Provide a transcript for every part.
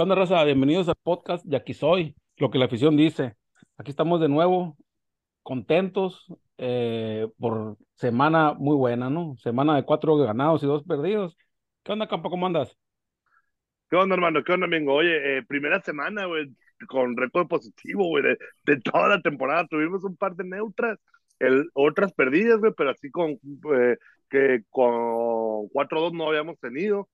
¿Qué onda, raza? Bienvenidos al podcast de Aquí Soy, lo que la afición dice. Aquí estamos de nuevo, contentos eh, por semana muy buena, ¿no? Semana de cuatro ganados y dos perdidos. ¿Qué onda, Campo? ¿Cómo andas? ¿Qué onda, hermano? ¿Qué onda, amigo? Oye, eh, primera semana, güey, con récord positivo, güey, de, de toda la temporada. Tuvimos un par de neutras, el, otras perdidas, güey, pero así con eh, que con 4-2 no habíamos tenido.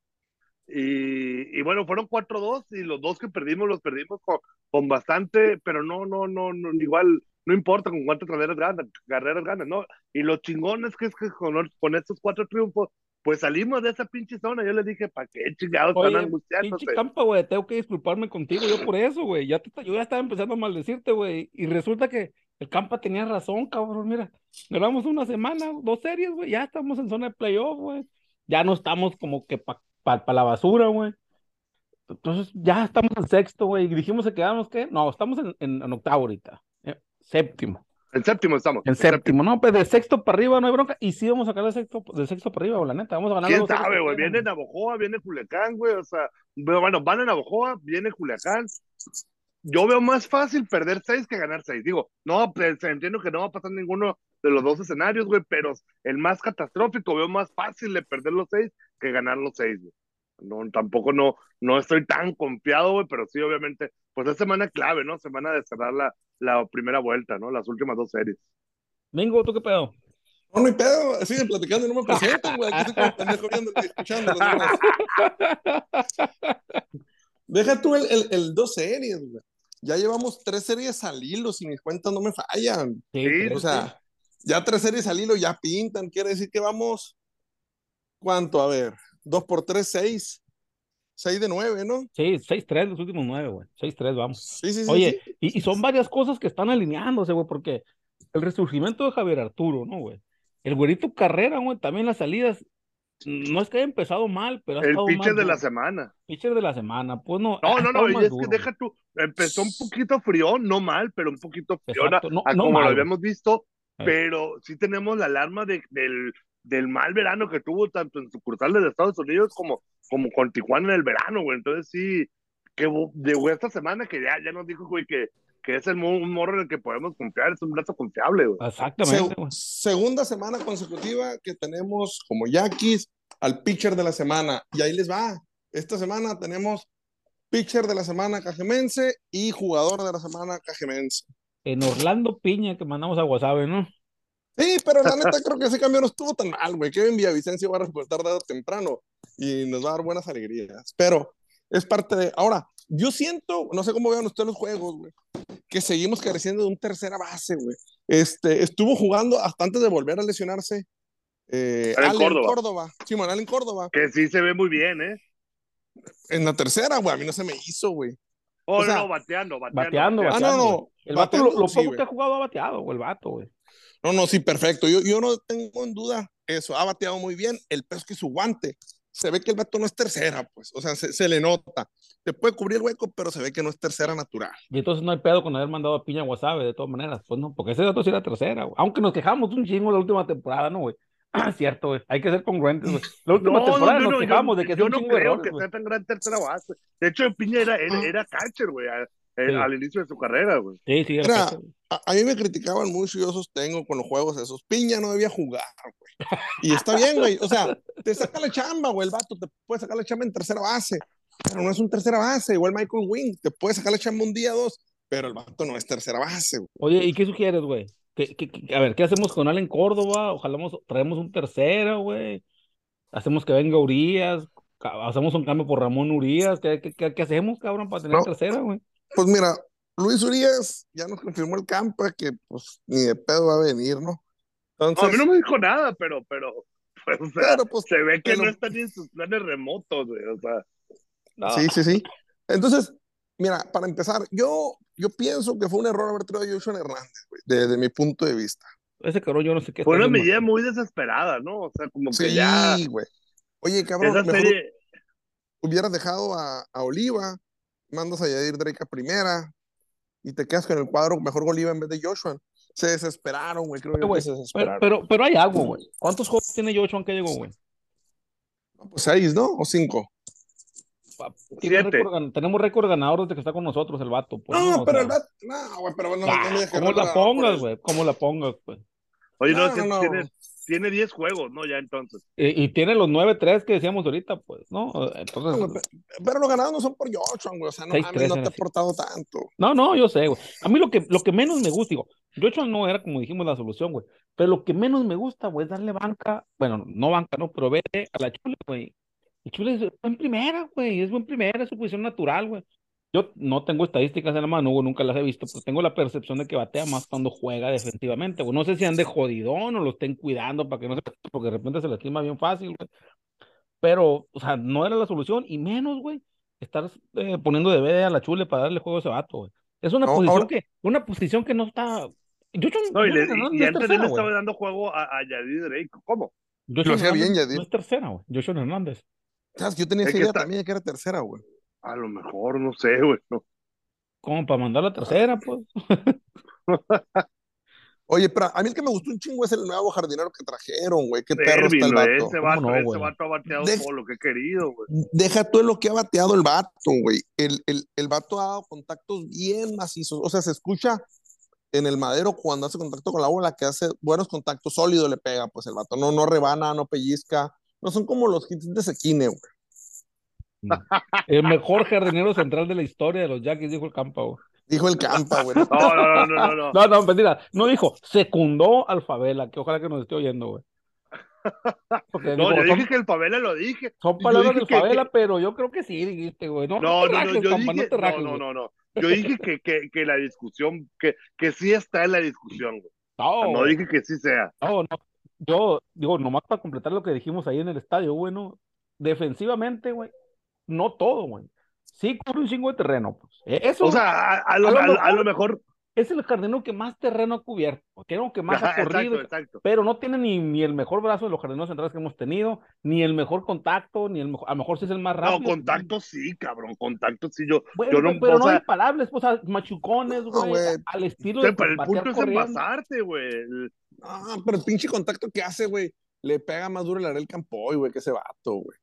Y, y bueno, fueron 4-2 y los dos que perdimos los perdimos con, con bastante, pero no, no, no, no, igual, no importa con cuántas carreras ganas, carreras ganas, ¿no? Y lo chingón es que, es que con, con estos cuatro triunfos, pues salimos de esa pinche zona. Yo le dije, ¿para qué chingados Oye, están angustiándose? pinche Campa, güey, tengo que disculparme contigo yo por eso, güey. Ya te- yo ya estaba empezando a maldecirte, güey. Y resulta que el Campa tenía razón, cabrón. Mira, ganamos una semana, dos series, güey. Ya estamos en zona de playoff, güey. Ya no estamos como que para pa, pa la basura, güey. Entonces ya estamos en sexto, güey. Dijimos que quedamos, ¿qué? No, estamos en, en, en octavo ahorita. eh, séptimo. En séptimo estamos. En séptimo, no, pues de sexto para arriba no hay bronca. Y sí vamos a sacar de sexto, de sexto para arriba, güey, la neta. Vamos a ganar ¿Quién sabe, güey? Viene. Navojoa, viene Culiacán, güey. O sea, bueno, van a Navojoa, viene Culiacán. Yo veo más fácil perder seis que ganar seis. Digo, no, pues, entiendo que no va a pasar ninguno de los dos escenarios, güey, pero el más catastrófico veo más fácil de perder los seis que ganar los seis, güey. No, tampoco no, no estoy tan confiado, güey, pero sí, obviamente, pues es semana clave, ¿no? Semana de cerrar la, la primera vuelta, ¿no? Las últimas dos series. Mingo, ¿tú qué pedo? No, no hay pedo, siguen platicando y no me presentan, güey. Aquí estoy como pendejo viendo escuchando. los demás. Deja tú el, el, el dos series, güey. Ya llevamos tres series al hilo, si mis cuentas no me fallan. Sí, O sea, ya tres series al hilo ya pintan. Quiere decir que vamos. ¿Cuánto? A ver, dos por tres, seis. Seis de nueve, ¿no? Sí, 6-3 los últimos nueve, güey. 6-3, vamos. Sí, sí, sí. Oye, sí. y, y son varias cosas que están alineándose, güey, porque el resurgimiento de Javier Arturo, ¿no, güey? El güerito Carrera, güey, también las salidas, no es que haya empezado mal, pero ha El estado pitcher de la semana. Pitcher de la semana, pues no. No, no, no, es que deja tú, empezó un poquito frío, no mal, pero un poquito frío Exacto, no- a no como mal, lo habíamos visto. Pero sí tenemos la alarma de, del, del mal verano que tuvo tanto en sucursales de Estados Unidos como, como con Tijuana en el verano, güey. Entonces sí, que llegó esta semana que ya, ya nos dijo, güey, que, que es el, un morro en el que podemos confiar, es un brazo confiable, güey. Exactamente, güey. segunda semana consecutiva que tenemos como Yaquis al pitcher de la semana. Y ahí les va. Esta semana tenemos pitcher de la semana cajemense y jugador de la semana cajemense. En Orlando Piña, que mandamos a Guasave, ¿no? Sí, pero la neta creo que ese cambio no estuvo tan mal, güey. Kevin Villavicencio va a reportar tarde o temprano y nos va a dar buenas alegrías. Pero es parte de. Ahora, yo siento, no sé cómo vean ustedes los juegos, güey, que seguimos careciendo de un tercera base, güey. Este, estuvo jugando hasta antes de volver a lesionarse. Eh, Allen Córdoba. Córdoba. Simón Allen Córdoba. Que sí se ve muy bien, ¿eh? En la tercera, güey, a mí no se me hizo, güey. Oh, O sea, no, no, bateando, bateando. bateando, Ah, bateando. no, no. El vato, bateando, lo, lo sí, poco que ha jugado ha bateado, güey, el vato, güey. No, no, sí, perfecto. Yo, yo no tengo en duda eso. Ha bateado muy bien. El peso es que su guante. Se ve que el vato no es tercera, pues. O sea, se, se le nota. Te puede cubrir el hueco, pero se ve que no es tercera natural. Y entonces no hay pedo con haber mandado a Piña a Guasave, de todas maneras, pues no, porque ese dato sí era tercera, güey. Aunque nos quejamos un chingo la última temporada, ¿no, güey? Ah, cierto, güey. Hay que ser congruentes, güey. La última temporada nos quejamos yo, de que yo no chingo de creo errores, que güey. sea tan gran tercera base. De hecho, Piña era, era, era catcher, güey, al, Sí. al inicio de su carrera, güey. Sí, sí, era. A, a mí me criticaban mucho y yo sostengo con los juegos esos. Piña no debía jugar, güey. Y está bien, güey. O sea, te saca la chamba, güey. El vato te puede sacar la chamba en tercera base. Pero no es un tercera base. Igual Michael Wing. Te puede sacar la chamba un día, dos. Pero el vato no es tercera base, güey. Oye, ¿y qué sugieres, güey? ¿Qué, qué- qué- a ver, ¿qué hacemos con Allen Córdoba? Ojalá mos- traemos un tercero, güey. Hacemos que venga Urias. Hacemos un cambio por Ramón Urias. ¿Qué, qué, qué- qué hacemos, cabrón, para tener No. tercera, güey? Pues mira, Luis Urias ya nos confirmó el campo que pues ni de pedo va a venir, ¿no? No, Entonces, a mí no me dijo nada, pero, pero, pues, o sea, pero, pues, se ve que pero- no está ni en sus planes remotos, güey, o sea. No. sí, sí, sí. Entonces, mira, para empezar, yo, yo pienso que fue un error haber traído a Joshua Hernández, güey, desde mi punto de vista. Ese cabrón, yo no sé qué. Fue una medida muy desesperada, ¿no? O sea, como que Sí, ya güey. Oye, cabrón, esa mejor serie, hubieras dejado a, a Oliva, mandas a Yadir Drake a primera y te quedas con el cuadro mejor Oliva en vez de Joshua. Se desesperaron, güey, creo yo güey, que se Pero, desesperaron. pero, pero hay algo, güey. ¿Cuántos juegos tiene Joshua que llegó, güey? Pues seis, ¿no? O cinco. Tiene Siete. récord tenemos récord ganador desde que está con nosotros el vato. pues, No, O pero sea, el vato, no, güey, pero bueno, ah, no me ¿Cómo no la pongas, eso. güey? ¿Cómo la pongas, pues? oye, no, No, no, no. tiene, tiene 10 juegos, ¿no? Ya entonces. Y, y tiene los 9-3 que decíamos ahorita, pues, ¿no? No, güey, Entonces, pe- pero los ganados no son por Joshua, güey. O sea, no, Seis, mames, tres no te ha aportado tanto. no, no, yo sé, güey. A mí lo que, lo que menos me gusta, digo, Joshua no era como dijimos la solución, güey. Pero lo que menos me gusta, güey, es darle banca, bueno, no banca, no, pero vete a la chule, güey. El chule es buen primera, güey, es buen primera, es su posición natural, güey. Yo no tengo estadísticas en la mano, güey, nunca las he visto, pero tengo la percepción de que batea más cuando juega defensivamente, güey. No sé si ande jodidón o lo estén cuidando para que no se, porque de repente se le estima bien fácil, güey. Pero, o sea, no era la solución, y menos, güey, estar eh, poniendo de BD a la chule para darle juego a ese vato, güey. Es una No, posición ahora- que, una posición que no está. Joshua, No, y, le- y no es antes él estaba dando juego a, a Yadir Drake. ¿Cómo? Joshua Lo hacía bien, Yadir. No es tercera, güey. Joshua Hernández. ¿Sabes? que Yo tenía Es esa idea está- también de que era tercera, güey. A lo mejor, no sé, güey. no. Como para mandar la tercera, pues. Oye, pero a mí el que me gustó un chingo es el nuevo jardinero que trajeron, güey. Qué perro está el vato. ese ¿Cómo vato, no, ese güey? vato ha bateado Deja- todo lo que he querido, güey. Deja tú lo que ha bateado el vato, güey. El, el, el vato ha dado contactos bien macizos. O sea, se escucha en el madero cuando hace contacto con la bola que hace buenos contactos, sólido le pega, pues el vato. No, no rebana, no pellizca. No son como los hits de Sequine, güey. El mejor jardinero central de la historia de los Yankees, dijo el Campa, güey. Dijo el Campa, güey. No, no, no, no, no. no. No, no, mentira. No dijo, secundó al Favela, que ojalá que nos esté oyendo, güey. Porque No, dijo, yo son, dije que el Pavela lo dije. son palabras dije del que- Favela, que- pero yo creo que sí, dijiste, güey. No, No, no, no, rajes, yo Campa, dije, no rajes, no, no, no, no. Yo dije que, que, que la discusión, que, que sí está en la discusión, güey. No, No dije que sí sea. No, no. Yo digo, nomás para completar lo que dijimos ahí en el estadio, bueno, defensivamente, güey, no todo, güey. Sí cubre un chingo de terreno, pues. E- Eso O sea, a, a lo, a lo a lo- a lo mejor. Es el jardinero que más terreno ha cubierto, creo que más ha corrido, exacto, exacto. pero no tiene ni, ni el mejor brazo de los jardineros centrales que hemos tenido, ni el mejor contacto, ni el mejor, a lo mejor sí es el más No, rápido. contacto sí, cabrón. Contacto sí. Yo, Bueno, yo no, güey, pero o no sea, imparables, pues, a machucones, No, güey, al estilo o sea, de pero el punto es envasarte, güey. Ah, pero el pinche contacto que hace, güey, le pega más duro el Arel Campoy, güey, que ese vato, güey.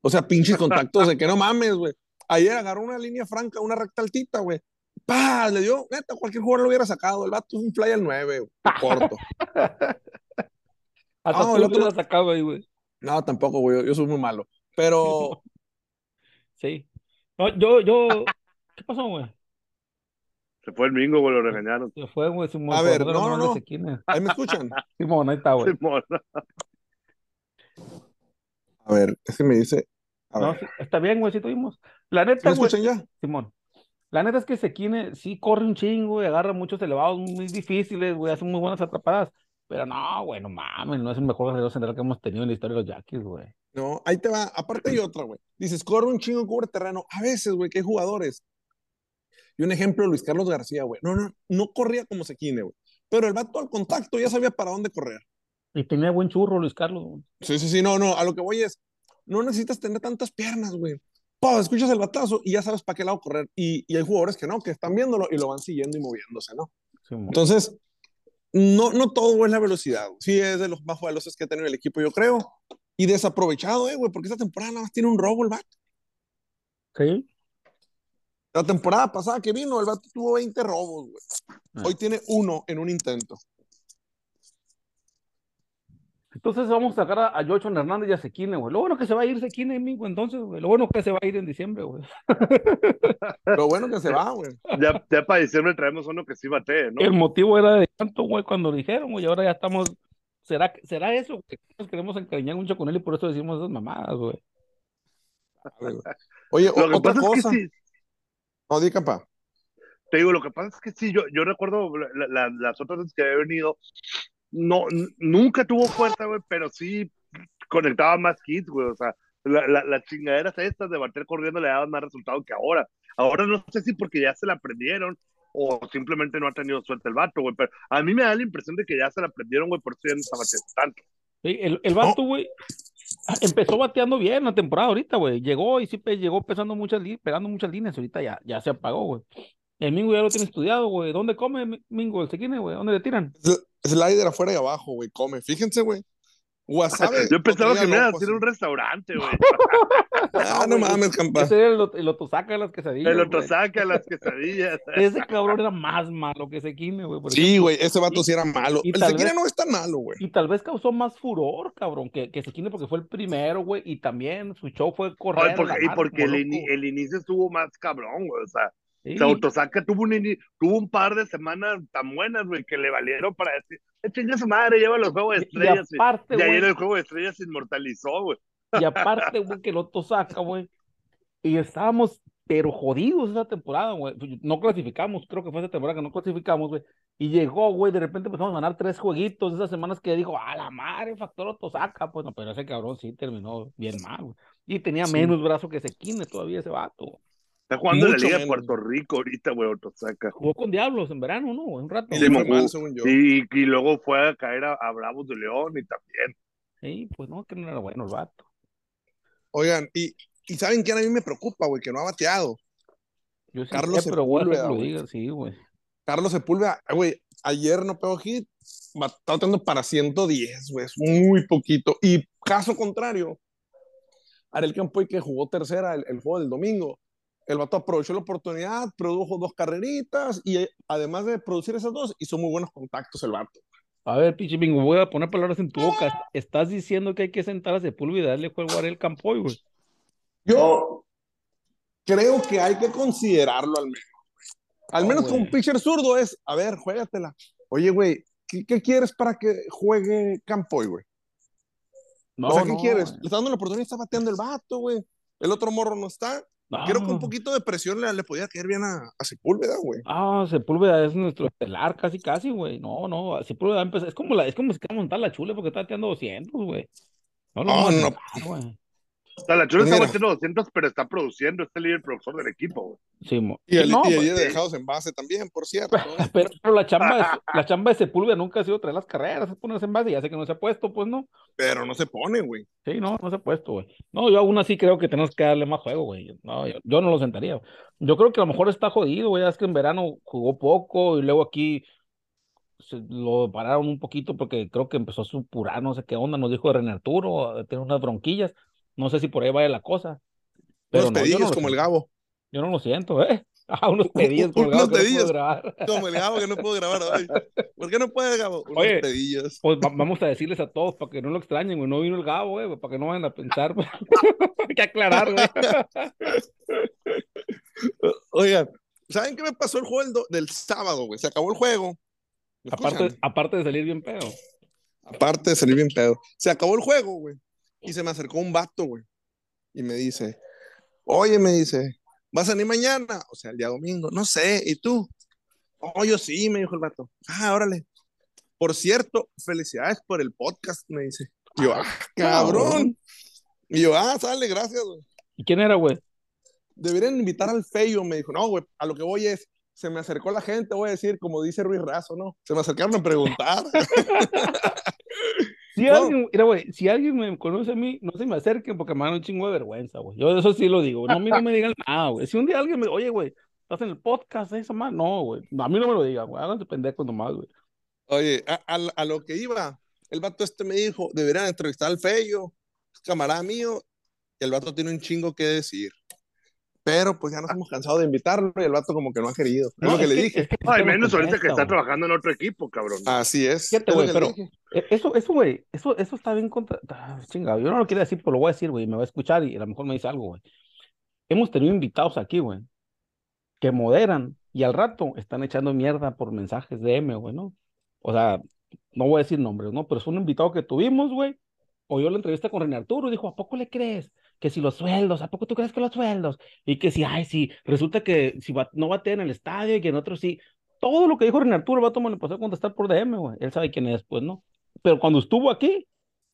O sea, pinches contactos de que no mames, güey. Ayer agarró una línea franca, una recta altita, güey. ¡Pah! Le dio, neta, cualquier jugador lo hubiera sacado. El vato es un fly al 9, güey, corto. Hasta No, tú el lo otro- hubieras sacado ahí, güey. No, tampoco, güey, yo, soy muy malo. Pero, Sí. No, yo, yo, ¿qué pasó, güey? Se fue el mingo, güey, lo regañaron. Se fue, güey, Simón. A ver, no, no. ¿ahí me escuchan? Simón, ahí está, güey. Simón. A ver, es que me dice, a No, ver, sí, está bien, güey, sí tuvimos. La ¿sí neta, me güey, escuchan ya? Simón. La neta es que Sequine sí corre un chingo y agarra muchos elevados muy difíciles, güey, hace muy buenas atrapadas. Pero no, güey, no mames, no es el mejor jugador central que hemos tenido en la historia de los Yankees, güey. No, ahí te va. Aparte hay otra, güey. Dices, corre un chingo, cubre terreno. A veces, güey, que hay jugadores. Y un ejemplo, Luis Carlos García, güey. No, no, no corría como Sequine, güey. Pero el vato al contacto ya sabía para dónde correr. Y tenía buen churro, Luis Carlos. güey. Sí, sí, sí, no, no. A lo que voy es, no necesitas tener tantas piernas, güey. Pa, escuchas el batazo y ya sabes para qué lado correr. Y, y hay jugadores que no, que están viéndolo y lo van siguiendo y moviéndose, ¿no? Simón. Entonces, no, no todo es la velocidad. Sí, es de los más veloces que ha tenido el equipo, yo creo. Y desaprovechado, eh, güey, porque esta temporada nada más tiene un robo el vato. Sí. La temporada pasada que vino, el vato tuvo 20 robos, güey. Ah. Hoy tiene uno en un intento. Entonces vamos a sacar a, a Joshua Hernández y a Sequine, güey. Lo bueno que se va a ir Sequine, amigo, entonces, güey. Lo bueno que se va a ir en diciembre, güey. Lo bueno que se va, güey. Ya, ya para diciembre traemos uno que sí batee, ¿no? El motivo era de tanto, güey, cuando lo dijeron, güey, y ahora ya estamos. ¿Será, que- será eso? Que nos queremos encariñar mucho con él y por eso decimos esas mamadas, güey. Oye, o- Lo que otra pasa cosa. es que sí, No, di, compa. te digo, lo que pasa es que sí, yo, yo recuerdo la- la- las otras veces que había venido, no, nunca tuvo fuerza, güey, pero sí conectaba más hits, güey, o sea, la, la, las chingaderas estas de bater corriendo le daban más resultado que ahora. Ahora no sé si porque ya se la aprendieron o simplemente no ha tenido suerte el vato, güey. Pero a mí me da la impresión de que ya se la aprendieron, güey, por eso ya no está bateando tanto. Sí, el, el vato, güey, empezó bateando bien la temporada ahorita, güey. Llegó y sí llegó pesando muchas li- pegando muchas líneas, ahorita ya, ya se apagó, güey. El Mingo ya lo tiene estudiado, güey. ¿Dónde come Mi- Mingo el sequine, güey? ¿Dónde le tiran? Sl- Slider afuera y abajo, güey, come. Fíjense, güey. Wasabi. Yo pensaba que me iba a decir un restaurante, güey. Ah, no mames, campa. Ese era el, el otosaca de las quesadillas. El güey. otro saca las quesadillas. Ese cabrón era más malo que Sequine, güey. Sí, güey, ese vato sí era malo. El vez- no es tan malo, güey. Y tal vez causó más furor, cabrón, que, que Sequine porque fue el primero, güey. Y también su show fue correr. Ay, a porque- la y porque el, el inicio estuvo más cabrón, güey. O sea, Sí. Autosaca tuvo un, tuvo un par de semanas tan buenas, güey, que le valieron para decir, "Eh, chinga su madre, lleva los juegos de Y- y estrellas. Y, aparte, y ayer güey, el juego de estrellas se inmortalizó, güey. Y aparte, güey, que el Otto saca, güey. Y estábamos, pero jodidos esa temporada, güey. Pues, No clasificamos, creo que fue esa temporada que no clasificamos, güey. Y llegó, güey, de repente empezamos a ganar tres jueguitos esas semanas que dijo, a la madre, factor Otto saca. Pues no, pero ese cabrón sí terminó bien mal, güey. Y tenía Sí. menos brazo que Sequine todavía ese vato. Está jugando en la Liga de. Puerto Rico ahorita, güey, Autosaca. Jugó con Diablos en verano, ¿no? Un rato. Y Sí, mal, según yo. Y, y luego fue a caer a, a Bravos de León y también. Sí, pues no, que no era bueno el vato. Oigan, y, y ¿saben quién a mí me preocupa, güey? Que no ha bateado. Yo sí Carlos sé, pero Sepúlveda, lo güey. diga, sí, güey. Carlos Sepúlveda, güey, ayer no pegó hit, está bateando para 110, güey, es muy poquito. Y caso contrario, Ariel Campoy, que jugó tercera el, el juego del domingo, el vato aprovechó la oportunidad, produjo dos carreritas y eh, además de producir esas dos, hizo muy buenos contactos el vato. A ver, pinche bingo, voy a poner palabras en tu boca. Estás diciendo que hay que sentar a Sepúlveda y darle juego a Ariel Campoy, güey. Yo creo que hay que considerarlo al menos. Al No, menos con un pitcher zurdo es, a ver, juégatela. Oye, güey, ¿qué, qué quieres para que juegue Campoy, güey? No, o sea, ¿qué no, quieres? Le está dando la oportunidad, está bateando el vato, güey. El otro morro no está. Creo que un No. poquito de presión le, le podía caer bien a, a Sepúlveda, güey. Ah, Sepúlveda es nuestro estelar casi, casi, güey. No, no, Sepúlveda empezó. Es como, la, es como si quiera montar la chule porque está bateando 200, güey. No, lo No, no. O sea, la Chula Pues está mira. batiendo 200, pero está produciendo, es el líder productor del equipo, güey. Sí, mo- Y el, no, y el de dejados en base también, por cierto. ¿eh? pero, pero la chamba de, la chamba de Sepúlveda nunca ha sido traer las carreras, es ponerse en base. Ya sé que no se ha puesto, pues no. Pero no se pone, güey. Sí, no, no se ha puesto, güey. No, yo aún así creo que tenemos que darle más juego, güey. No, yo, yo no lo sentaría. Yo creo que a lo mejor está jodido, güey. Ya es que en verano jugó poco y luego aquí se lo pararon un poquito porque creo que empezó a supurar, no sé qué onda, nos dijo René Arturo, tiene unas bronquillas. No sé si por ahí vaya la cosa. Pero Unos no, pedillos no como el. Gabo. Yo no lo siento, ¿eh? Ah, unos pedillos como el Unos Gabo puedo pedillos. grabar. Como el Gabo que no puedo grabar hoy. ¿Por qué no puede, Gabo? Unos Oye. pedillos. Pues va- vamos a decirles a todos para que no lo extrañen, güey. No vino el Gabo, güey, para que no vayan a pensar. Hay que aclarar, güey. Oigan, ¿saben qué me pasó el juego del, do- del sábado, güey? Se acabó el juego. ¿Me Aparte, aparte de salir bien pedo. Aparte de salir bien pedo. Se acabó el juego, güey. Y se me acercó un vato, güey. Y me dice, oye, me dice, ¿vas a venir mañana? O sea, el día domingo. No sé, ¿y tú? Oh, yo sí, me dijo el vato. Ah, órale. Por cierto, felicidades por el podcast, me dice. Y yo, ah, cabrón. Y yo, ah, sale, gracias, güey. ¿Y quién era, güey? Deberían invitar al feyo. Me dijo, no, güey, a lo que voy es, se me acercó la gente, voy a decir, como dice Ruiz Razo, ¿no? Se me acercaron a preguntar. Si No. alguien, mira, güey, si alguien me conoce a mí, no se me acerquen porque me dan un chingo de vergüenza, güey. Yo eso sí lo digo. No, a mí no me digan nada, güey. Si un día alguien me, oye, güey, estás en el podcast, esa más, no, güey. A mí no me lo digan, güey. Háganse pendejos nomás, güey. Oye, a, a- a lo que iba, el vato este me dijo, deberían entrevistar al feyo, es camarada mío, y el vato tiene un chingo que decir. Pero pues ya nos hemos cansado de invitarlo y el vato como que no ha querido. Es No, lo que es le que- dije. es que Ay, menos ahorita que contesta, está trabajando en otro equipo, cabrón. Así es. Es lo güey, que pero. E- Eso, eso, güey, eso, eso está bien contra... ah, chingado, yo no lo quiero decir, pero lo voy a decir, güey, me va a escuchar y a lo mejor me dice algo, güey. Hemos tenido invitados aquí, güey, que moderan y al rato están echando mierda por mensajes de M, güey, ¿no? O sea, no voy a decir nombres, ¿no? Pero es un invitado que tuvimos, güey, oyó la entrevista con René Arturo y dijo, ¿a poco le crees? Que si los sueldos, ¿a poco tú crees que los sueldos? Y que si, ay, sí, resulta que si va- no batea en el estadio y que en otros sí. Todo lo que dijo René Arturo, el vato me lo empezó a contestar por DM, güey. Él sabe quién es, pues, ¿no? Pero cuando estuvo aquí,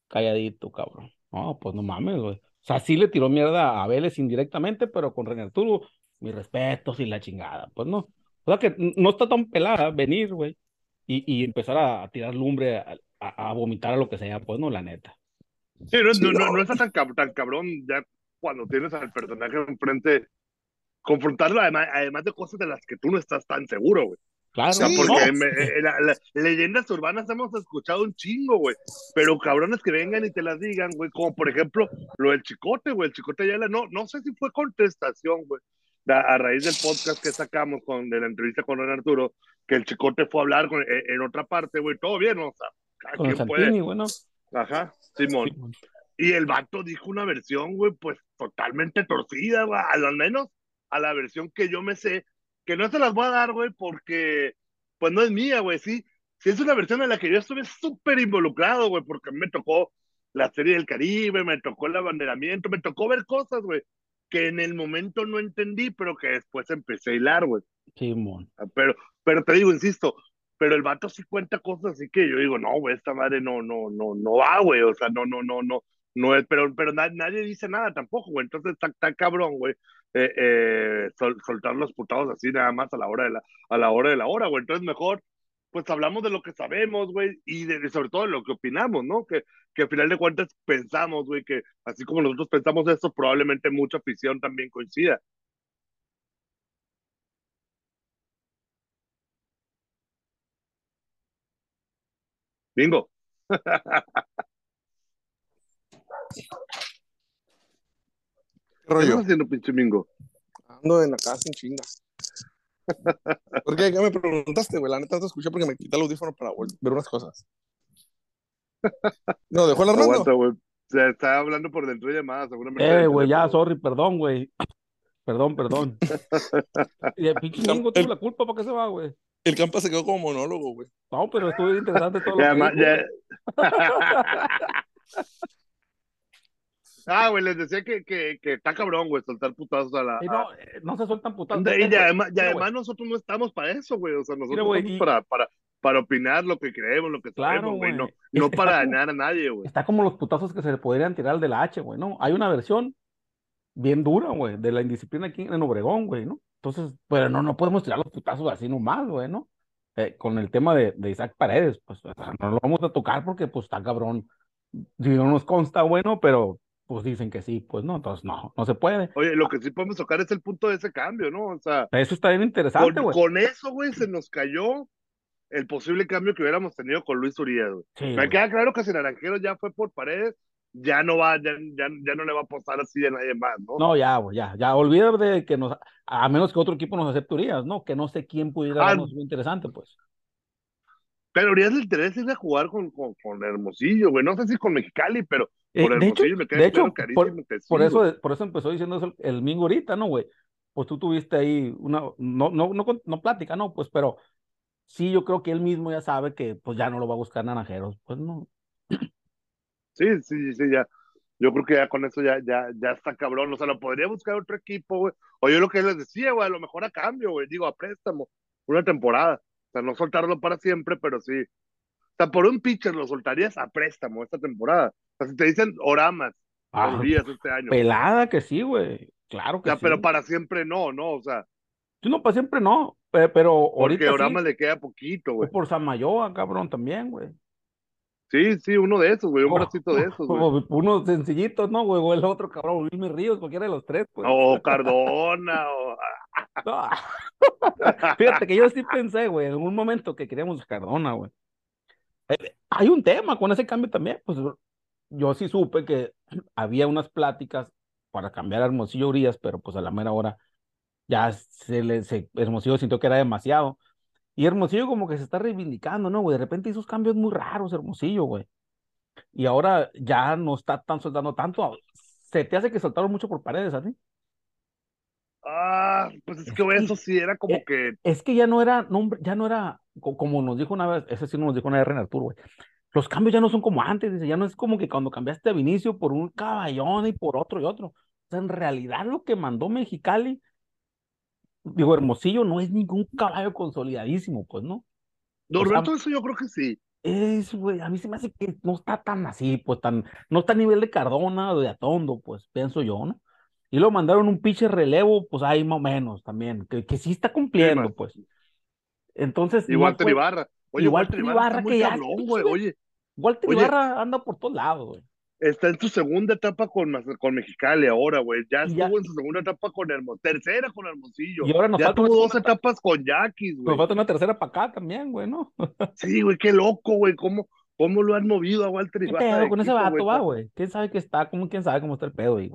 calladito, cabrón. No, pues no mames, güey. O sea, sí le tiró mierda a Vélez indirectamente, pero con René Arturo, mis respetos y la chingada. Pues no. O sea que no está tan pelada venir, güey, y, y empezar a, tirar lumbre, a, a, vomitar a lo que sea, pues no, la neta. Sí, no, no, no, está tan, tan cabrón ya cuando tienes al personaje enfrente, confrontarlo además, además de cosas de las que tú no estás tan seguro, güey. Claro, porque eh, leyendas urbanas hemos escuchado un chingo, güey. Pero cabrones que vengan y te las digan, güey. Como por ejemplo lo del chicote, güey. El chicote ya la, no, no sé si fue contestación, güey. A, raíz del podcast que sacamos con, de la entrevista con Don Arturo, que el chicote fue a hablar con, eh, en, otra parte, güey. Todo bien, ¿no? O sea, con Santini, bueno. Ajá, Simón. Y el vato dijo una versión, güey, pues totalmente torcida, güey. Al menos a la versión que yo me sé que no se las voy a dar, güey, porque pues no es mía, güey, sí. Sí es una versión en la que yo estuve súper involucrado, güey, porque me tocó la serie del Caribe, me tocó el abanderamiento, me tocó ver cosas, güey, que en el momento no entendí, pero que después empecé a hilar, güey. Sí, mon. Ah, pero, pero te digo, insisto, pero el vato sí cuenta cosas así que yo digo, no, güey, esta madre no, no, no, no va, güey, o sea, no, no, no, no, no es, pero, pero nadie dice nada tampoco, güey, entonces está, está cabrón, güey, eh, eh, soltar los putados así nada más a la hora de la, a la hora de la hora, güey. Entonces mejor, pues hablamos de lo que sabemos, güey, y de, sobre todo de lo que opinamos, ¿no? Que, que al final de cuentas pensamos, güey, que así como nosotros pensamos esto, probablemente mucha afición también coincida. Bingo. ¿Qué rollo? estás haciendo, pinche mingo? Ando en la casa en chinga. ¿Por qué? ¿Qué me preguntaste, güey? La neta no te escuché porque me quité el audífono para ver unas cosas. No, dejó Armando. Aguanta, güey. Se está hablando por dentro de llamadas, seguramente. Eh, güey, ya, sorry, perdón, güey. Perdón, perdón. y el pinche mingo tuvo la culpa, ¿para qué se va, güey? El campo se quedó como monólogo, güey. No, pero estuvo interesante todo ya, lo que Ah, güey, les decía que, que, que está cabrón, güey, soltar putazos a la. no, eh, no se sueltan putazos. Y, además, además nosotros no estamos para eso, güey. O sea, nosotros estamos para, para, para opinar lo que creemos, lo que sabemos, güey. No, no para dañar a nadie, güey. Está como los putazos que se le podrían tirar al de la H, güey, ¿no? Hay una versión bien dura, güey, de la indisciplina aquí en Obregón, güey, ¿no? Entonces, pero no, no podemos tirar los putazos así nomás, güey, ¿no? Eh, con el tema de, de Isaac Paredes, pues no lo vamos a tocar porque, pues, está cabrón. Si no nos consta, bueno, pero pues dicen que sí, pues no, entonces no, no se puede. Oye, lo que sí podemos tocar es el punto de ese cambio, ¿no? O sea, eso está bien interesante, güey. Con, eso, güey, se nos cayó el posible cambio que hubiéramos tenido con Luis Urias, Me queda claro que si Naranjero ya fue por paredes, ya no va, ya, ya, no le va a apostar así de nadie más, ¿no? No, ya, ya, ya, olvídate de que nos, a menos que otro equipo nos acepte Urias, ¿no? Que no sé quién pudiera ah, muy interesante, pues. Pero Urias le interesa ir a jugar con, con, con Hermosillo, güey, no sé si con Mexicali, pero eh, de hecho, de hecho por, eso, por eso empezó diciendo eso el, Mingo ahorita, ¿no, güey? Pues tú tuviste ahí una, no, no, no, no plática, ¿no? Pues, pero sí, yo creo que él mismo ya sabe que pues ya no lo va a buscar naranjeros, pues no. Sí, sí, sí, ya. Yo creo que ya con eso ya, ya, ya está cabrón. O sea, lo podría buscar otro equipo, güey. O yo lo que les decía, güey, a lo mejor a cambio, güey. Digo, a préstamo. Una temporada. O sea, no soltarlo para siempre, pero sí. O sea, por un pitcher lo soltarías a préstamo esta temporada si te dicen oramas, ah, este año. Pelada que sí, güey. Claro que sí. Pero para siempre no, ¿no? O sea. No, para siempre no. Pero, ahorita. Porque Oramas le queda poquito, güey. Por Samayoa, cabrón, también, güey. Sí, sí, uno de esos, güey, un bracito de esos, güey. Uno sencillito, ¿no, güey? O el otro, cabrón, Wilmer Ríos, cualquiera de los tres, pues. O Cardona, o... Fíjate que yo sí pensé, güey, en un momento que queríamos Cardona, güey. Eh, hay un tema con ese cambio también, pues yo sí supe que había unas pláticas para cambiar a Hermosillo Urias, pero pues a la mera hora ya se le, se, Hermosillo sintió que era demasiado. Y Hermosillo como que se está reivindicando, ¿no, güey? De repente hizo cambios muy raros, Hermosillo, güey. Y ahora ya no está tan soltando tanto. ¿Se te hace que soltaron mucho por paredes a ti? Ah, pues es, que, eso sí era como e, que. Es que ya no era, no, ya no era, como nos dijo una vez, ese sí nos dijo una vez René Arturo, güey los cambios ya no son como antes, dice, ya no es como que cuando cambiaste a Vinicio por un caballón y por otro y otro. O sea, en realidad lo que mandó Mexicali, digo, Hermosillo no es ningún caballo consolidadísimo, pues, ¿no? Norberto, eso yo creo que sí. Es, güey, a mí se me hace que no está tan así, pues tan, no está a nivel de Cardona o de Atondo, pues, pienso yo, ¿no? Y luego mandaron un pinche relevo, pues ahí más o menos también, que, que sí está cumpliendo, pues. Entonces, no Walter Ibarra. Oye, y Walter Ibarra, que ya- cabrón, güey. Oye, Walter. Ibarra anda por todos lados, güey. Está en su segunda etapa con, con Mexicali ahora, güey. Ya Y ya- estuvo en su segunda etapa con Hermosillo. Tercera con Hermosillo. Y ahora nos ya tuvo dos etapas con Yaquis, Nos güey. falta una tercera para acá también, güey, ¿no? Sí, güey, qué loco, güey. ¿Cómo, ¿Cómo lo han movido a Walter ¿Qué Ibarra? pedo con ese vato, güey? ¿Quién sabe qué está? ¿Cómo, quién sabe cómo está el pedo güey?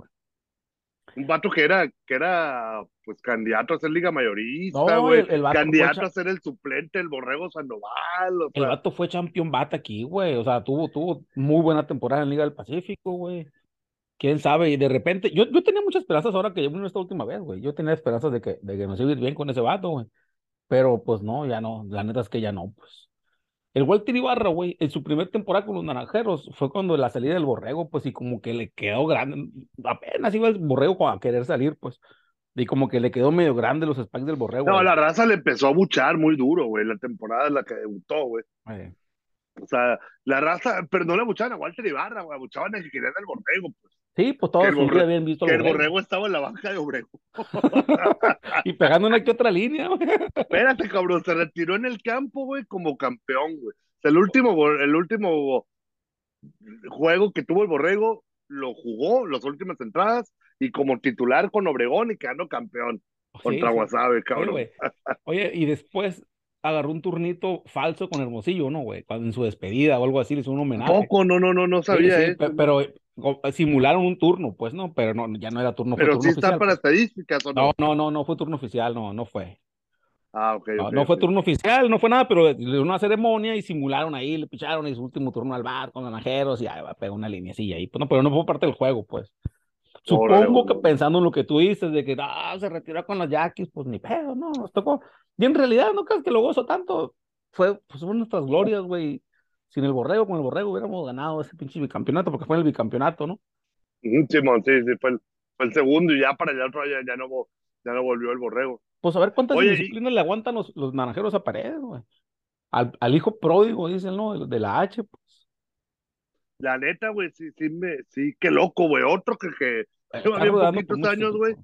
Un vato que era, que era, pues, candidato a ser liga mayorista, No, güey. el, el Candidato a ser el suplente del Borrego Sandoval. O el sea, vato fue champion bat aquí, güey. O sea, tuvo, tuvo muy buena temporada en Liga del Pacífico, güey. Quién sabe, y de repente, yo, yo tenía muchas esperanzas ahora que llegó esta última vez, güey. Yo tenía esperanzas de que, de que nos iba a ir bien con ese vato, güey. Pero pues no, ya no, la neta es que ya no, pues. El Walter Ibarra, güey, en su primer temporada con los naranjeros fue cuando la salida del borrego, pues, y como que le quedó grande, apenas iba el borrego a querer salir, pues, y como que le quedó medio grande los spikes del borrego. no, güey. la raza le empezó a buchar muy duro, güey, la temporada en la que debutó, güey. Eh, O sea, la raza, pero no le buchaban a Walter Ibarra, güey, buchaban a que querían el Borrego, pues. Sí, pues todos días habían visto Que el borrego. Borrego estaba en la banca de Obrego. Y pegando una que otra línea, güey. Espérate, cabrón, se retiró en el campo, güey, como campeón, güey. O sea, el último, el último juego que tuvo el Borrego lo jugó, las últimas entradas, y como titular con Obregón y quedando campeón contra Sí, Oye, cabrón. Oye, y después agarró un turnito falso con Hermosillo, ¿no, güey? Cuando en su despedida o algo así le hizo un homenaje. Poco, no, no, no, no Sí, sabía sí, eso. pe- pero eh, simularon un turno, pues, ¿no? Pero no, ya no era turno, Pero turno sí está oficial. para pues. estadísticas, ¿o no? No, no, no, no fue turno oficial, no, no fue. Ah, ok, No, fue turno oficial, no fue nada, pero le dieron una ceremonia y simularon ahí, le picharon y su último turno al bar con los naranjeros y ahí va a pegar una línea así ahí. Pues no, pero no fue parte del juego, pues. Órale, Supongo que pensando en lo que tú dices, de que ah, se retiró con los Yaquis, pues ni pedo, no, nos tocó. Y en realidad, no creas que lo gozo tanto. Fue, pues fueron nuestras glorias, güey. Sin el borrego, con el borrego hubiéramos ganado ese pinche bicampeonato, porque fue el bicampeonato, ¿no? Simón, sí, sí, fue el, fue el segundo y ya para el otro ya, ya no, ya no volvió el Borrego. Pues a ver cuántas Oye, y- disciplinas le aguantan los, los naranjeros a pared, güey. Al, al hijo pródigo, dicen, ¿no? De, de la H, pues. La neta, güey, sí, sí, me, sí, qué loco, güey. Otro que, que Lleva bien poquitos años, güey.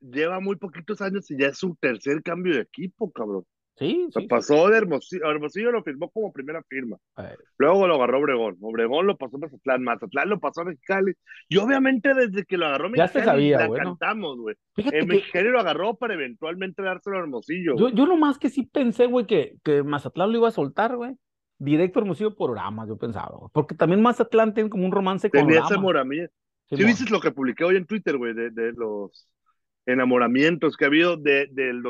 Lleva muy poquitos años y ya es su tercer cambio de equipo, cabrón. Sí, O sea, sí. pasó de Hermosillo, Hermosillo lo firmó como primera firma. Eh, Luego lo agarró Obregón. Obregón lo pasó a Mazatlán. Mazatlán lo pasó a Mexicali. Y obviamente desde que lo agarró Ya se Mexicali, sabía, la güey, ¿no? cantamos, güey. Fíjate El que Mexicali lo agarró para eventualmente dárselo a Hermosillo. yo, yo nomás que sí pensé, güey, que, que Mazatlán lo iba a soltar, güey. Directo Hermosillo por Oramas, yo pensaba, güey. Porque también Mazatlán tiene como un romance con Tenía ese Oramas. moramía. ¿Sí viste lo que publiqué hoy en Twitter, güey? De, de los enamoramientos que ha habido de, del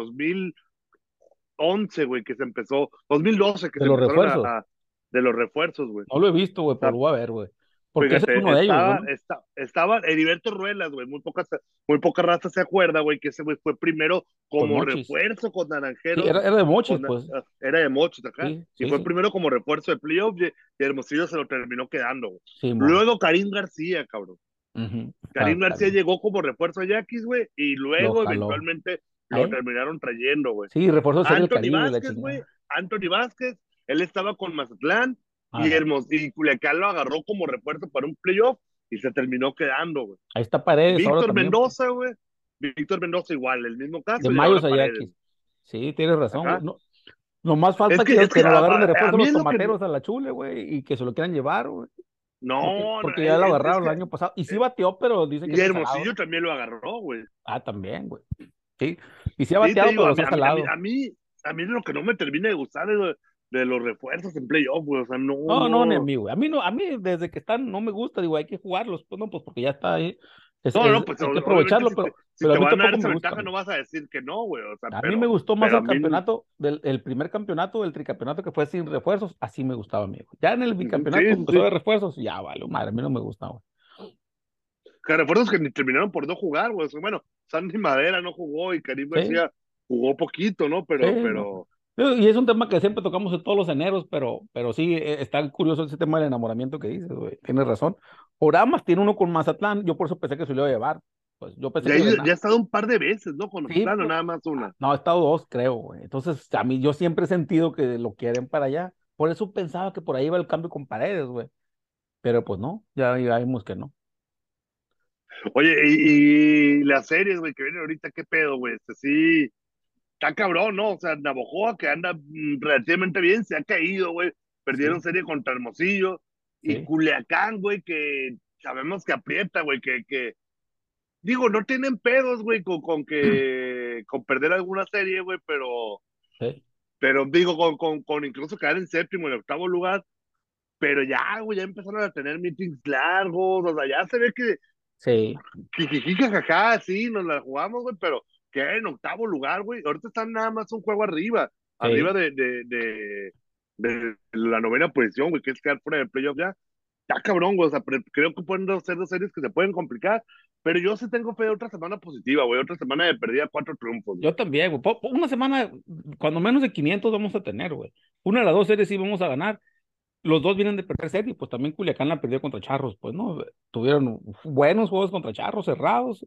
2011, güey, que se empezó. 2012, que De se los a- refuerzos. a- de los refuerzos, güey. No lo he visto, güey, pero lo voy a ver, güey. Porque ese Fíjate, es uno de ellos, estaba, güey, ¿no? esta- estaba Heriberto Ruelas, güey, muy poca, muy poca raza se acuerda, güey, que ese güey fue primero como refuerzo con Sí, Naranjeros. era, era de Mochis, con- pues. ah, era de Mochis acá. Sí, y fue primero como refuerzo de playoff y, y Hermosillo se lo terminó quedando, güey. Luego Karim García, cabrón. Karim Claro, García claro. llegó como refuerzo a Yaquis, güey, y luego Lo eventualmente ¿Eh? lo terminaron trayendo, güey. Sí, refuerzo sería el Anthony Caribe, Vázquez, güey. Anthony Vázquez, él estaba con Mazatlán Ah, y, Hermos y Culiacán lo agarró como refuerzo para un playoff y se terminó quedando, güey. ahí está Paredes Víctor. Mendoza, güey. Víctor Mendoza igual, el mismo caso. De Mayos a. Yaquis. Sí, tienes razón, Ajá. No, lo más falta Es que- que, es que lo a- agarren de a refuerzo mí los que- tomateros a la chule, güey, y que se lo quieran llevar, güey. No, Porque, ya lo es agarraron que- el año pasado. Y sí bateó, pero dicen que Y Hermosillo también lo agarró, güey. Ah, también, güey. Sí. Y sí ha Sí, te bateado, digo, pero a, sí a mí- a mí- a mí, lo que no me termina de gustar es de, de los refuerzos en playoff, güey. O sea, no. No, no, ni a mí, güey. A mí no, a mí desde que están no me gusta, digo, hay que jugarlos, pues no, pues porque ya está ahí. Es- No, no, pues hay que obviamente aprovecharlo, pero, te, si pero a te mí van a dar esa ventaja, no vas a decir que no, güey. O sea, A pero, mí me gustó más el a campeonato, del, el primer campeonato, el tricampeonato que fue sin refuerzos, así me gustaba a mí. güey. Ya en el bicampeonato Sí, empezó sí. de refuerzos, ya vale, madre, a mí no me gusta, güey. que refuerzos que ni terminaron por no jugar, güey. O sea, bueno, Sandy Madera no jugó y Karim Sí. García jugó poquito, ¿no? Pero, Sí, pero. Y es un tema que siempre tocamos en todos los eneros, pero, pero sí, eh, está curioso ese tema del enamoramiento que dices, güey. Tienes razón. Oramas tiene uno con Mazatlán, yo por eso pensé que se lo iba a llevar. Pues yo pensé Ya, que ya, Bernal- ha estado un par de veces, ¿no? Con Sí, Mazatlán, o pues, nada más una. No, ha estado dos, creo, güey. Entonces, a mí yo siempre he sentido que lo quieren para allá, Por eso pensaba que por ahí iba el cambio con paredes, güey. Pero pues no, ya, ya vimos que no. Oye, y, y las series, güey, que vienen ahorita, ¿qué pedo, güey? Este sí, está cabrón, ¿no? O sea, Navojoa, que anda mm, relativamente bien, se ha caído, güey. Perdieron serie contra Hermosillo. Y Sí. Culiacán, güey, que sabemos que aprieta, güey, que, que... Digo, no tienen pedos, güey, con, con que... con perder alguna serie, güey, pero... Sí. Pero digo, con, con, con incluso quedar en séptimo, en octavo lugar. Pero ya, güey, ya empezaron a tener meetings largos, o sea, ya se ve que Sí, jajaja, sí, nos la jugamos, güey, pero que en octavo lugar, güey. Ahorita están nada más un juego arriba, arriba de, de, de, de la novena posición, güey, que es quedar fuera del playoff ya. Está cabrón, güey, o sea, creo que pueden ser dos series que se pueden complicar, pero yo sí tengo fe de otra semana positiva, güey, otra semana de perdida, cuatro triunfos. güey. yo también, güey. Una semana, cuando menos de 500 vamos a tener, güey. Una de las dos series sí vamos a ganar. Los dos vienen de perder serie, pues también Culiacán la perdió contra Charros, pues, ¿no? Tuvieron buenos juegos contra Charros, cerrados,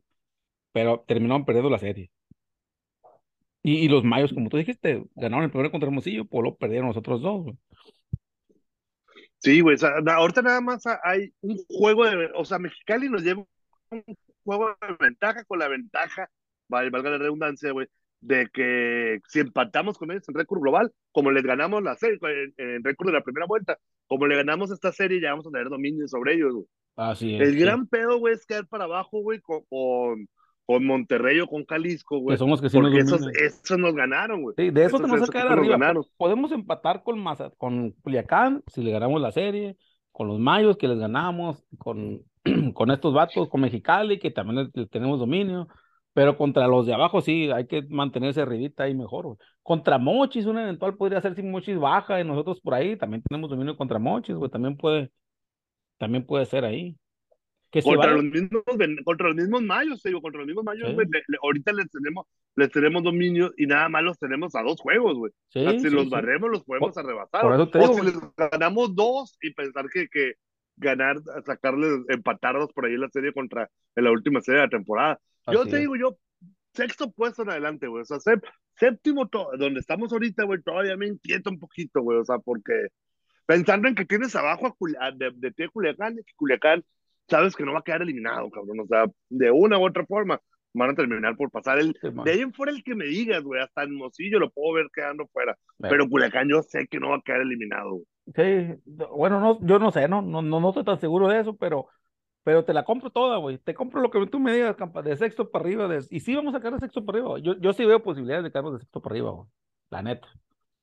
pero terminaron perdiendo la serie. Y, y los Mayos, como tú dijiste, ganaron el primero contra Hermosillo, pues lo perdieron los otros dos, güey. Sí, güey, o sea, ahorita nada más ha- hay un juego de, o sea, Mexicali nos lleva un juego de ventaja con la ventaja, valga la redundancia, güey, de que si empatamos con ellos en récord global, como les ganamos la serie, en, en récord de la primera vuelta, como le ganamos esta serie, ya vamos a tener dominio sobre ellos, güey. Así es. El sí. gran pedo, güey, es caer para abajo, güey, con, con, con Monterrey o con Jalisco, Que güey. son los que sí nos Porque esos, esos nos ganaron, güey. Sí, de eso tenemos que quedar arriba. ganaron. Podemos empatar con Maza- con Culiacán, si le ganamos la serie, con los Mayos que les ganamos, con, con estos vatos, con Mexicali, que también les tenemos dominio, pero contra los de abajo sí, hay que mantenerse arribita ahí mejor. güey. Contra Mochis, un eventual podría ser si Mochis baja y nosotros por ahí también tenemos dominio contra Mochis, güey, también puede, también puede ser ahí. Que contra los mismos contra los mismos mayos, te digo, contra los mismos mayos, güey, le- le- ahorita les tenemos, les tenemos dominio y nada más los tenemos a dos juegos, güey. Sí, O sea, si los barremos, los podemos arrebatar. o digo, si güey. les ganamos dos y pensar que, que ganar, sacarles, empatarlos por ahí en la serie contra en la última serie de la temporada. Yo te es. digo, yo, sexto puesto en adelante, güey. O sea, sép- séptimo, donde estamos ahorita, güey, todavía me inquieta un poquito, güey. O sea, porque pensando en que tienes abajo a Culi- a- de, de ti a Culiacán, y que Culiacán sabes que no va a quedar eliminado, cabrón. O sea, de una u otra forma van a terminar por pasar el. Sí. De ahí en fuera el que me digas, güey, hasta en Mocillo lo puedo ver quedando fuera. Pero Culiacán yo sé que no va a quedar eliminado, güey. Sí, bueno, no, yo no sé, no, no, no, no estoy tan seguro de eso, pero, pero te la compro toda, güey. Te compro lo que tú me digas, campa, de sexto para arriba, de- y sí vamos a sacar de sexto para arriba. Yo, yo sí veo posibilidades de quedarnos de sexto para arriba, güey. La neta.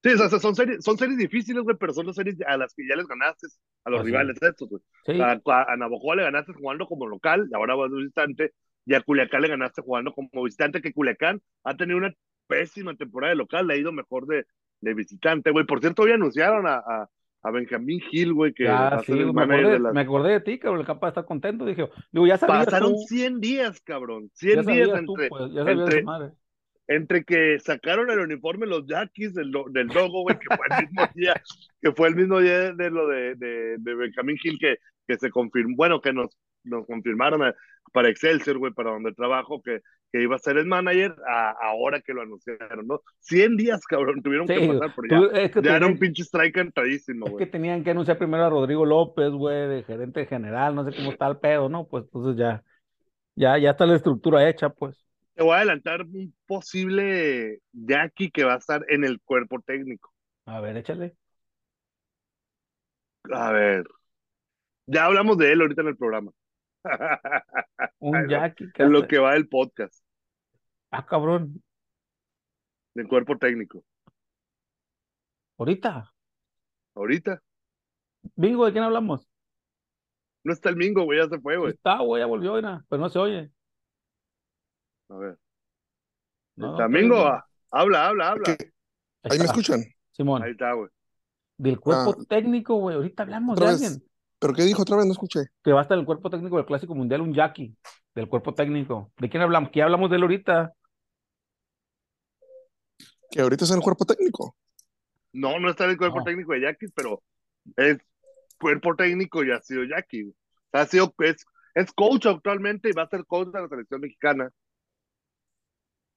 Sí, o sea, son series, son series difíciles, güey, pero son las series a las que ya les ganaste a los Así rivales estos, güey. Sí, A, a, a Navajo le ganaste jugando como local, y ahora vas de visitante, y a Culiacán le ganaste jugando como visitante, que Culiacán ha tenido una pésima temporada de local, le ha ido mejor de, de visitante, güey. Por cierto, hoy anunciaron a, a, a Benjamín Gil, güey, que ya, va a sí, me acordé, de las... me acordé de ti, cabrón, el campa está contento, dije, digo, ya sabías Pasaron tú, 100 días, cabrón, ya 100 días tú, entre, pues, entre. Entre que sacaron el uniforme los Yaquis del, del logo, güey, que fue el mismo día, que fue el mismo día de lo de, de, de Benjamín Gil que, que se confirmó, bueno, que nos, nos confirmaron a- para Excelsior, güey, para donde trabajo, que, que iba a ser el manager, a, ahora que lo anunciaron, ¿no? 100 días, cabrón, tuvieron Sí, que pasar por tú- ya. es que Ya era un pinche strike cantadísimo, Es que güey. tenían que anunciar primero a Rodrigo López, güey, de gerente general, no sé cómo está el pedo, ¿no? Pues entonces ya, ya, ya está la estructura hecha, pues. Te voy a adelantar un posible Jackie que va a estar en el cuerpo técnico. A ver, échale. A ver. Ya hablamos de él ahorita en el programa. Un. Jackie que en lo que va del podcast, Ah, cabrón. del cuerpo técnico. Ahorita. Ahorita. Bingo, ¿de quién hablamos? No está el Mingo, güey, ya se fue, güey. está, güey, ya volvió, pero no se oye. A ver. No, no, está está Mingo, bien, ah, habla, habla, habla. ¿Qué? Ahí ¿Ahí me está, escuchan? Simón, Ahí está, güey. del cuerpo Ah. técnico, güey. Ahorita hablamos de vez. alguien ¿Pero qué dijo otra vez? No escuché. que va a estar en el cuerpo técnico del Clásico Mundial, un Jackie, del cuerpo técnico. ¿De quién hablamos? ¿Qué hablamos de él ahorita? Que ahorita es en el cuerpo técnico. No, no está en el cuerpo No. técnico de Jackie, pero es cuerpo técnico y ha sido Jackie. ha sido, es, es coach actualmente y va a ser coach de la selección mexicana.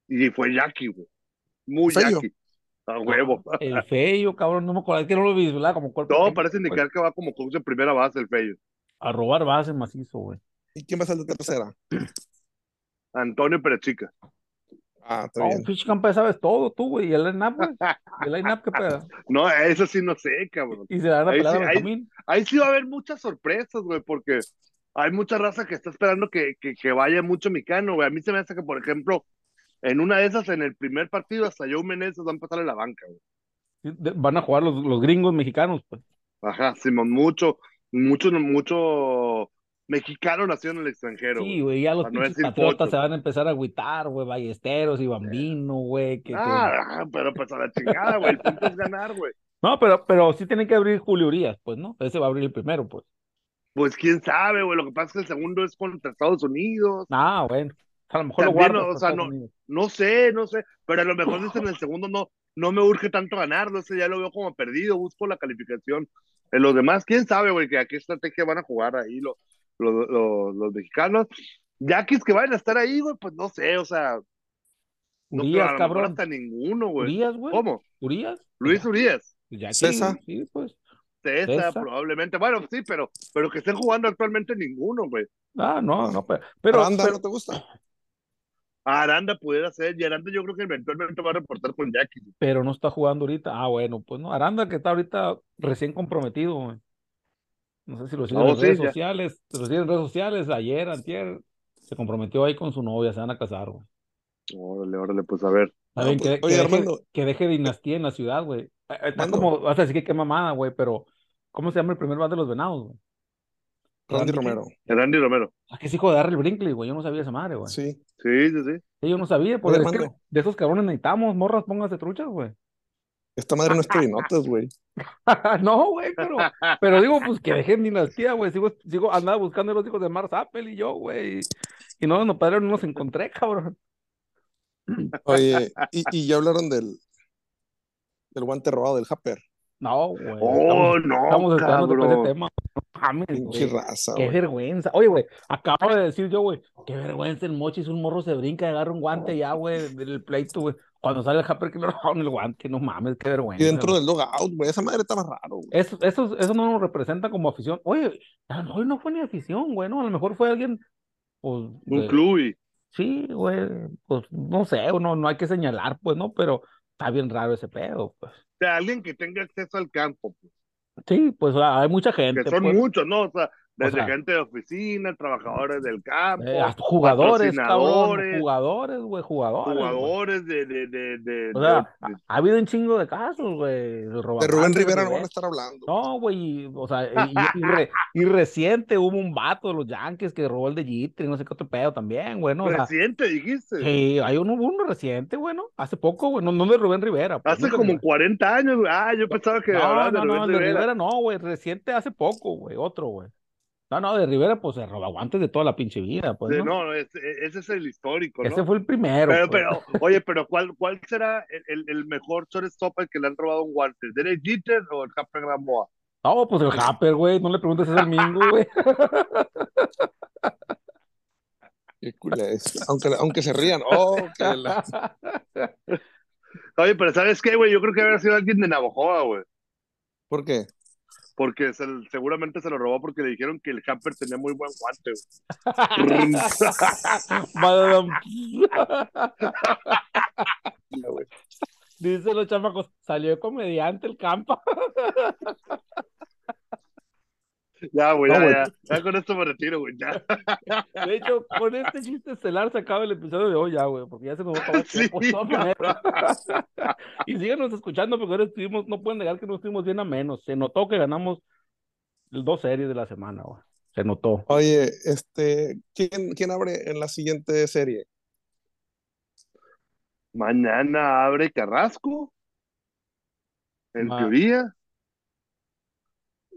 Y fue Jackie, güey. Muy. Jackie. A huevo. El feo, cabrón, no me acuerdo, es que no lo vi, ¿verdad? Como cuerpo Todo técnico, parece indicar que va como coach de primera base el Feyo. A robar base macizo, güey. ¿Y quién va a ser de tercera? Antonio Perechica. Ah, está No, bien. pinche campa, sabes todo tú, güey. ¿Y el line-up, güey? ¿Y el line-up qué pedo? No, eso sí no sé, cabrón. Y se la van a pelar sí, a ahí- Benjamín. Ahí sí va a haber muchas sorpresas, güey, porque hay mucha raza que está esperando que, que, que vaya mucho mexicano, güey. A mí se me hace que, por ejemplo, en una de esas, en el primer partido, hasta Joe Meneses va a empezar en la banca, güey. Van a jugar los, los gringos mexicanos, pues. Ajá, Simón, mucho, mucho, mucho mexicano nació en el extranjero. Sí, güey. ya los no patriotas se van a empezar a agüitar, güey. Ballesteros y Bambino, güey. que- que- Ah, pero pues a la chingada, güey. El punto es ganar, güey. No, pero, pero sí tienen que abrir Julio Urias, pues, ¿no? Ese va a abrir el primero, pues. Pues quién sabe, güey. Lo que pasa es que el segundo es contra Estados Unidos. Ah, bueno. A lo mejor También, lo guardas. o para sea, Estados no-. No sé, no sé. Pero a lo mejor dice en el segundo no, no me urge tanto ganarlo. Ese ya lo veo como perdido. Busco la calificación. En los demás, quién sabe, güey, que a qué estrategia van a jugar ahí los, los, los, los mexicanos. Yaquis que vayan a estar ahí, güey, pues no sé, o sea, no creo, Urias, a lo mejor cabrón. hasta ninguno, güey. Urias, güey. ¿Cómo? Urias. Luis Urias. Ya César. Sí, pues. César, César. probablemente. Bueno, sí, pero, pero que estén jugando actualmente ninguno, güey. Ah, no, no, pero. pero, Aranda, pero- ¿no te gusta? Aranda pudiera ser, y Aranda yo creo que eventualmente va a reportar con Jackie. pero no está jugando ahorita. Ah, bueno, pues no. Aranda que está ahorita recién comprometido, güey. No sé si lo siguen Oh, en sí, redes ya. sociales. Lo siguen en redes sociales, ayer, antier, se comprometió ahí con su novia, se van a casar, güey. Órale, órale, pues a ver. Está bien, que, deje, Armando. que deje dinastía en la ciudad, güey. Eh, Está Armando. como, vas a decir que qué mamada, güey, pero ¿cómo se llama el primer bat de los venados, güey? Randy Randy Romero. Randy Romero. Ah, que es hijo de Darryl Brinkley, güey. Yo no sabía esa madre, güey. Sí. Sí, sí, sí. Sí, yo no sabía, pues Oye, es que de esos cabrones necesitamos, morras, pónganse truchas, güey. Esta madre no es notas, güey. no, güey, pero, pero digo, pues que dejen dinastía, güey. Sigo, sigo, andaba buscando a los hijos de Mars Apple y yo, güey. Y no, no, padre, no los encontré, cabrón. Oye, y, y ya hablaron del, del guante robado del Happer. No, güey. Oh, estamos, no, estamos por ese cabrón. tema. No mames, Pinche güey. raza, Qué güey. vergüenza. Oye, güey, acabo de decir yo, güey, qué vergüenza el mochis, un morro se brinca y agarra un guante ya, güey, del pleito, güey. Cuando sale el Happer que le robaron el guante, no mames, qué vergüenza. Y dentro güey. del dogout, güey. Esa madre estaba raro, güey. Eso, eso, eso no nos representa como afición. Oye, a lo mejor no fue ni afición, güey, ¿no? A lo mejor fue alguien, pues, Un de- club y. Sí, güey, pues no sé, no, no hay que señalar, pues, ¿no? Pero está bien raro ese pedo, pues. Sea, alguien que tenga acceso al campo, pues, Sí, pues hay mucha gente, que son pues, muchos, ¿no? O sea, desde sea, gente de oficina, trabajadores del campo, eh, jugadores, cabrón, jugadores, güey, jugadores. jugadores de, de, de, de, O sea, de- ha, ha habido un chingo de casos, güey. De Rubén de Rivera no van a estar hablando. No, güey, o sea, y, y, re- y reciente hubo un vato de los Yankees que robó el de Jeter y no sé qué otro pedo también, güey, ¿no? O sea, reciente, dijiste. sí, hay uno, uno reciente, güey, ¿no? Hace poco, güey, no, no de Rubén Rivera. pues, Hace no de como Rivera. 40 años, güey. Ah, yo pensaba que No, de no, no, Rubén el de Rivera. Rivera no, güey, reciente hace poco, güey, otro, güey. No, no, de Rivera, pues se roba guantes de toda la pinche vida, pues, ¿no? no, ese, ese es el histórico, ¿no? Ese fue el primero, Pero, pues. pero, oye, pero ¿cuál, cuál será el, el, el mejor shortstop al que le han robado un guante? ¿Derek Jeter o el Capra Gamboa? No, pues el Happer, güey, no le preguntes eso al Mingo, güey. Qué culé es. Aunque, aunque se rían. Oh, la- Oye, pero ¿sabes qué, güey? Yo creo que habría sido alguien de Navajoa, güey. ¿Por qué? Porque se- seguramente se lo robó porque le dijeron que el Hamper tenía muy buen guante. Dicen los chamacos, salió comediante el campo. Ya, güey, No, ya, ya. Ya con esto me retiro, güey. Ya. De hecho, con este chiste estelar se acaba el episodio de hoy ya, güey, porque ya se nos va a acabar Sí. Y síganos escuchando porque ahora estuvimos, no pueden negar que no estuvimos bien a menos. Se notó que ganamos dos series de la semana, güey. Se notó. Oye, este, ¿quién, quién abre en la siguiente serie? Mañana abre Carrasco. En Ma- teoría.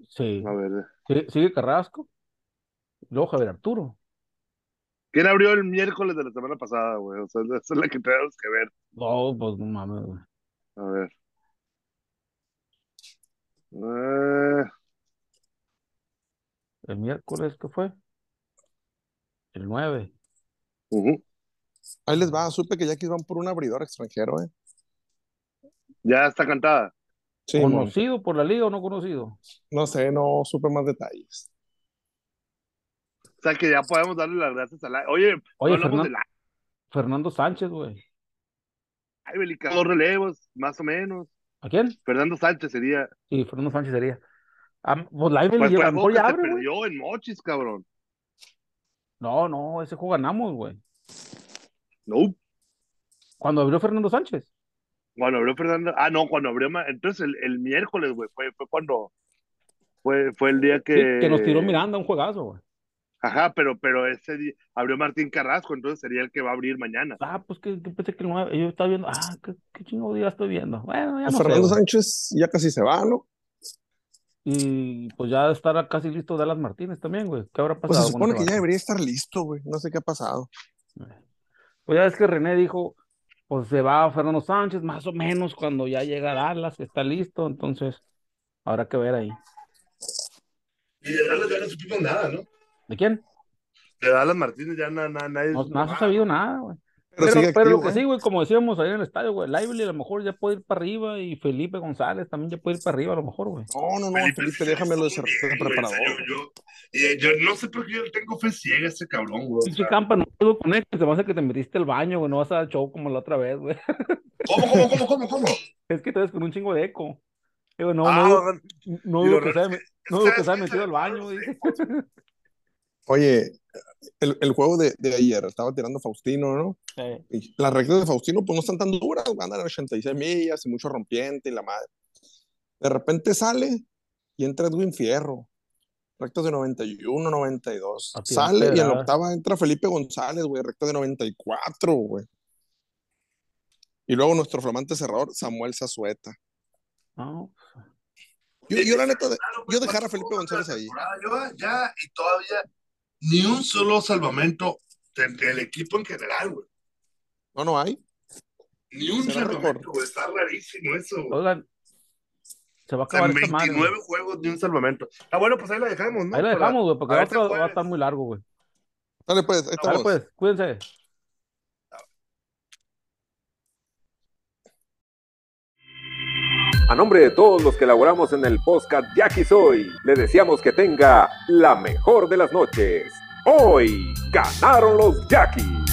Sí. A ver. Sigue Carrasco. Luego Javier Arturo. ¿Quién abrió el miércoles de la semana pasada, güey? O sea, esa es la que tenemos que ver. No, pues no mames, güey. A ver. Eh, El miércoles, ¿qué fue? El 9. ujú. Ahí les va, supe que ya van por un abridor extranjero, ¿eh? Ya está cantada. Sí. ¿Conocido por la liga o no conocido? no sé, no supe más detalles. O sea que ya podemos darle las gracias a la. Oye, no Oye, Fernan- de la. Fernando Sánchez, güey. Ay, Belica, dos relevos, más o menos. ¿A quién? Fernando Sánchez sería. Sí, Fernando Sánchez sería. Ah, pues Lively Pues mejor juego ya abre, güey. perdió en Mochis, cabrón. No, no, ese juego ganamos, güey. No. Cuando abrió Fernando Sánchez. Cuando abrió Fernando. Ah, no, cuando abrió. Entonces el, el miércoles, güey, fue, fue cuando. Fue, fue el día Sí, que. que nos tiró Miranda un juegazo, güey. Ajá, pero, pero ese día abrió Martín Carrasco, entonces sería el que va a abrir mañana. Ah, pues que, que pensé que nueve- yo estaba viendo. Ah, qué, qué chingo día estoy viendo. Bueno, ya Pues no Fernando. Sánchez ya casi se va, ¿no? Y pues ya estará casi listo Dallas Martínez también, güey. ¿Qué habrá Pues pasado se con supone que ya debería estar listo, güey. No sé qué ha pasado. Pues ya es que René dijo, pues se va Fernando Sánchez, más o menos cuando ya llega Dallas, que está listo, entonces habrá que ver ahí. Y de Dallas ya no supimos nada, ¿no? ¿De quién? De Dallas Martínez ya na- na- nadie. No, no se ha sabido nada, güey. Pero, Pero, lo que ¿eh? sí, güey, como decíamos ahí en el estadio, güey, Lively a lo mejor ya puede ir para arriba y Felipe González también ya puede ir para arriba a lo mejor, güey. No, no, no, Felipe, déjamelo de ser Bien, güey, preparador. Yo, yo, eh, yo no sé por qué yo tengo fe ciega a ese cabrón, güey. Pinche campa, no puedo con él, te pasa que te metiste al baño, güey, no vas a dar show como la otra vez, güey. ¿Cómo, cómo, cómo, cómo, cómo? Es que te ves con un chingo de eco. Digo, no, Ah, no, digo- no se no digo que se ¿sabes haya metido al baño, dice. Oye, el, el juego de, de ayer estaba tirando Faustino, ¿no? Eh, Y las rectas de Faustino pues no están tan duras, andan a 86 millas y mucho rompiente y la madre. De repente sale y entra Edwin Fierro. Rectas de 91, 92. A tirar Sale y en la octava entra Felipe González, güey, recta de 94, güey. Y luego nuestro flamante cerrador, Samuel Zazueta. no, Yo, yo la neta, de- Claro, yo güey, dejar a ¿cuántos Felipe González ahí. lleva? Ya, y todavía ni un solo salvamento del, del equipo en general, güey. No, no hay. Ni un salvamento, güey. Está rarísimo eso, güey. Oigan, se va a O sea, acabar esta madre. 29 juegos ni un salvamento. Ah, bueno, pues ahí la dejamos, ¿no? Ahí la dejamos, güey, porque el otro va a estar muy largo, güey. Dale pues, ahí Dale, pues, cuídense. A nombre de todos los que elaboramos en el podcast de Aquí Soy, le deseamos que tenga la mejor de las noches. Hoy ganaron los Yaquis.